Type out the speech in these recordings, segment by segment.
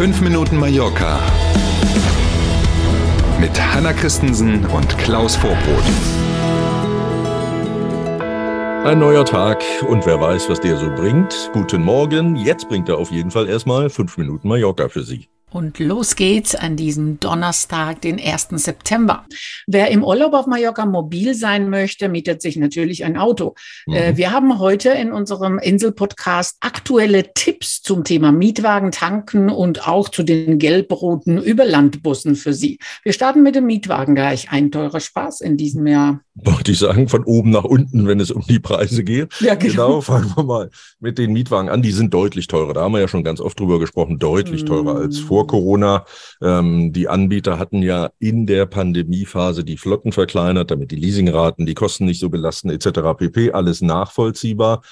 5 Minuten Mallorca mit Hanna Christensen und Klaus Vorbrot. Ein neuer Tag und wer weiß, was der so bringt. Guten Morgen. Jetzt bringt er auf jeden Fall erstmal 5 Minuten Mallorca für Sie. Und los geht's an diesem Donnerstag, den 1. September. Wer im Urlaub auf Mallorca mobil sein möchte, mietet sich natürlich ein Auto. Mhm. Äh, wir haben heute in unserem Insel-Podcast aktuelle Tipps zum Thema Mietwagen tanken und auch zu den gelb-roten Überlandbussen für Sie. Wir starten mit dem Mietwagen gleich. Ein teurer Spaß in diesem Jahr. Wollte ich sagen, von oben nach unten, wenn es um die Preise geht. Ja, genau. genau. Fangen wir mal mit den Mietwagen an. Die sind deutlich teurer. Da haben wir ja schon ganz oft drüber gesprochen. Deutlich teurer mhm. als vor vor Corona. Ähm, die Anbieter hatten ja in der Pandemiephase die Flotten verkleinert, damit die Leasingraten, die Kosten nicht so belasten etc. pp. Alles nachvollziehbar.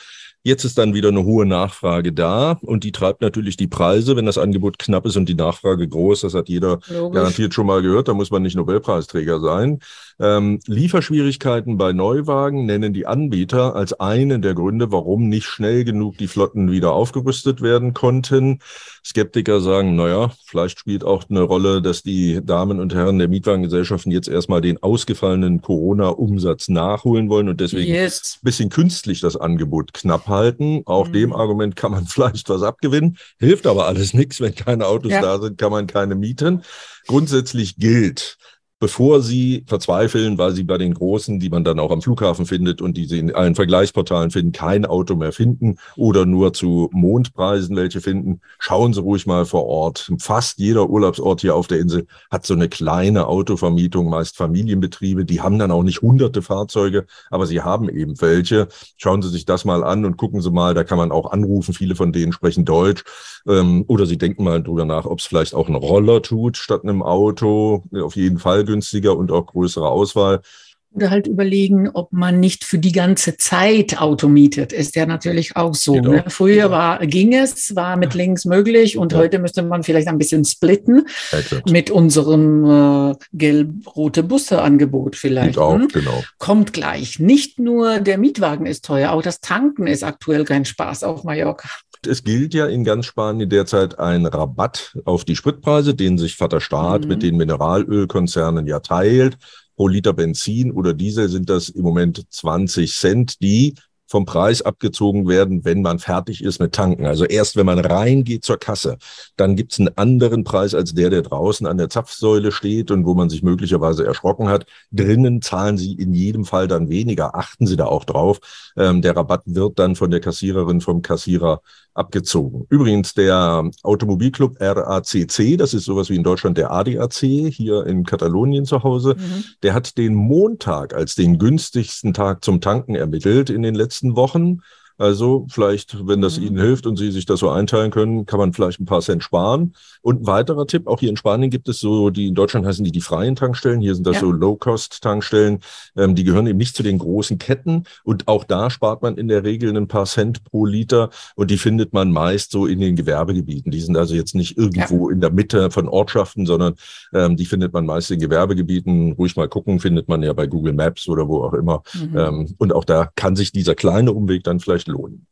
Jetzt ist dann wieder eine hohe Nachfrage da und die treibt natürlich die Preise, wenn das Angebot knapp ist und die Nachfrage groß. Das hat jeder Logisch. garantiert schon mal gehört. Da muss man nicht Nobelpreisträger sein. Ähm, Lieferschwierigkeiten bei Neuwagen nennen die Anbieter als einen der Gründe, warum nicht schnell genug die Flotten wieder aufgerüstet werden konnten. Skeptiker sagen, naja, vielleicht spielt auch eine Rolle, dass die Damen und Herren der Mietwagengesellschaften jetzt erstmal den ausgefallenen Corona-Umsatz nachholen wollen und deswegen yes. bisschen künstlich das Angebot knapp halten. Auch mhm. dem Argument kann man vielleicht was abgewinnen. Hilft aber alles nichts. Wenn keine Autos ja. da sind, kann man keine mieten. Grundsätzlich gilt, bevor sie verzweifeln, weil sie bei den Großen, die man dann auch am Flughafen findet und die sie in allen Vergleichsportalen finden, kein Auto mehr finden oder nur zu Mondpreisen welche finden, schauen Sie ruhig mal vor Ort. Fast jeder Urlaubsort hier auf der Insel hat so eine kleine Autovermietung, meist Familienbetriebe, die haben dann auch nicht hunderte Fahrzeuge, aber sie haben eben welche. Schauen Sie sich das mal an und gucken Sie mal, da kann man auch anrufen, viele von denen sprechen Deutsch ähm, oder Sie denken mal drüber nach, ob es vielleicht auch ein Roller tut statt einem Auto. Auf jeden Fall günstiger und auch größere Auswahl. Oder halt überlegen, ob man nicht für die ganze Zeit Auto mietet. Ist ja natürlich auch so. Ne? Früher war, ging es, war mit links möglich und ja. heute müsste man vielleicht ein bisschen splitten Exakt. mit unserem äh, gelb-rote Busse-Angebot vielleicht. Auch, hm? genau. Kommt gleich. Nicht nur der Mietwagen ist teuer, auch das Tanken ist aktuell kein Spaß auf Mallorca. Es gilt ja in ganz Spanien derzeit ein Rabatt auf die Spritpreise, den sich Vater Staat mhm. mit den Mineralölkonzernen ja teilt. Pro Liter Benzin oder Diesel sind das im Moment 20 Cent, die vom Preis abgezogen werden, wenn man fertig ist mit Tanken. Also erst wenn man reingeht zur Kasse, dann gibt's einen anderen Preis als der, der draußen an der Zapfsäule steht und wo man sich möglicherweise erschrocken hat. Drinnen zahlen Sie in jedem Fall dann weniger. Achten Sie da auch drauf. Ähm, der Rabatt wird dann von der Kassiererin, vom Kassierer abgezogen. Übrigens der Automobilclub RACC, das ist sowas wie in Deutschland der ADAC, hier in Katalonien zu Hause, mhm. der hat den Montag als den günstigsten Tag zum Tanken ermittelt in den letzten Wochen. Also vielleicht, wenn das mhm. Ihnen hilft und Sie sich das so einteilen können, kann man vielleicht ein paar Cent sparen. Und ein weiterer Tipp, auch hier in Spanien gibt es so, die in Deutschland heißen die die freien Tankstellen, hier sind das ja. so Low-Cost-Tankstellen, ähm, die gehören eben nicht zu den großen Ketten und auch da spart man in der Regel ein paar Cent pro Liter und die findet man meist so in den Gewerbegebieten. Die sind also jetzt nicht irgendwo ja. in der Mitte von Ortschaften, sondern ähm, die findet man meist in Gewerbegebieten. Ruhig mal gucken, findet man ja bei Google Maps oder wo auch immer. Mhm. Ähm, und auch da kann sich dieser kleine Umweg dann vielleicht lohnen.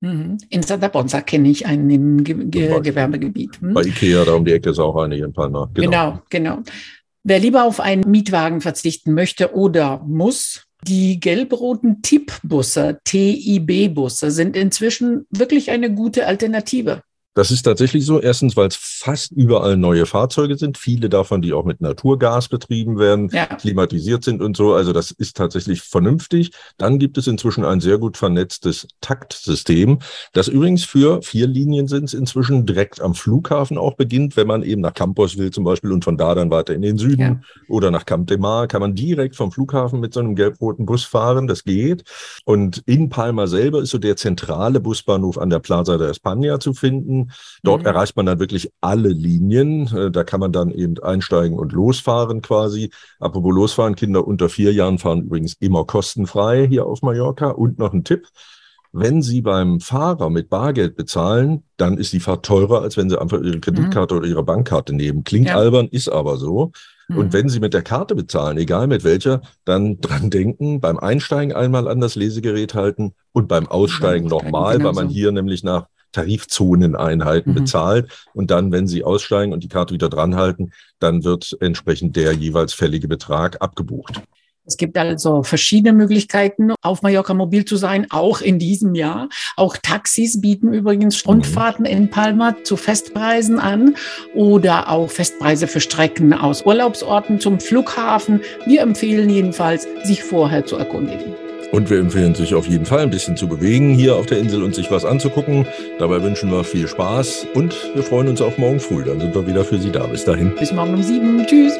Mhm. In Santa Ponsa kenne ich einen im Ge Ge Gewerbegebiet. Hm? Bei Ikea, da um die Ecke ist auch eine in Palma. Genau. genau, genau. Wer lieber auf einen Mietwagen verzichten möchte oder muss, die gelb-roten TIP-Busse, TIB-Busse, sind inzwischen wirklich eine gute Alternative. Das ist tatsächlich so. Erstens, weil es fast überall neue Fahrzeuge sind. Viele davon, die auch mit Naturgas betrieben werden, ja. klimatisiert sind und so. Also das ist tatsächlich vernünftig. Dann gibt es inzwischen ein sehr gut vernetztes Taktsystem, das übrigens für vier Linien sind inzwischen direkt am Flughafen auch beginnt. Wenn man eben nach Campos will zum Beispiel und von da dann weiter in den Süden ja. oder nach Camp de Mar, kann man direkt vom Flughafen mit so einem gelb-roten Bus fahren. Das geht. Und in Palma selber ist so der zentrale Busbahnhof an der Plaza de España zu finden. Dort mhm. erreicht man dann wirklich alle Linien. Äh, da kann man dann eben einsteigen und losfahren quasi. Apropos losfahren, Kinder unter vier Jahren fahren übrigens immer kostenfrei hier auf Mallorca. Und noch ein Tipp. Wenn Sie beim Fahrer mit Bargeld bezahlen, dann ist die Fahrt teurer, als wenn Sie einfach Ihre Kreditkarte mhm. oder Ihre Bankkarte nehmen. Klingt ja. albern, ist aber so. Und mhm. wenn Sie mit der Karte bezahlen, egal mit welcher, dann dran denken, beim Einsteigen einmal an das Lesegerät halten und beim Aussteigen nochmal, genau weil man so. hier nämlich nach Tarifzoneneinheiten mhm. bezahlt. Und dann, wenn Sie aussteigen und die Karte wieder dranhalten, dann wird entsprechend der jeweils fällige Betrag abgebucht. Es gibt also verschiedene Möglichkeiten, auf Mallorca mobil zu sein, auch in diesem Jahr. Auch Taxis bieten übrigens mhm. Rundfahrten in Palma zu Festpreisen an oder auch Festpreise für Strecken aus Urlaubsorten zum Flughafen. Wir empfehlen jedenfalls, sich vorher zu erkundigen. Und wir empfehlen sich auf jeden Fall ein bisschen zu bewegen hier auf der Insel und sich was anzugucken. Dabei wünschen wir viel Spaß und wir freuen uns auf morgen früh. Dann sind wir wieder für Sie da. Bis dahin. Bis morgen um sieben. Tschüss.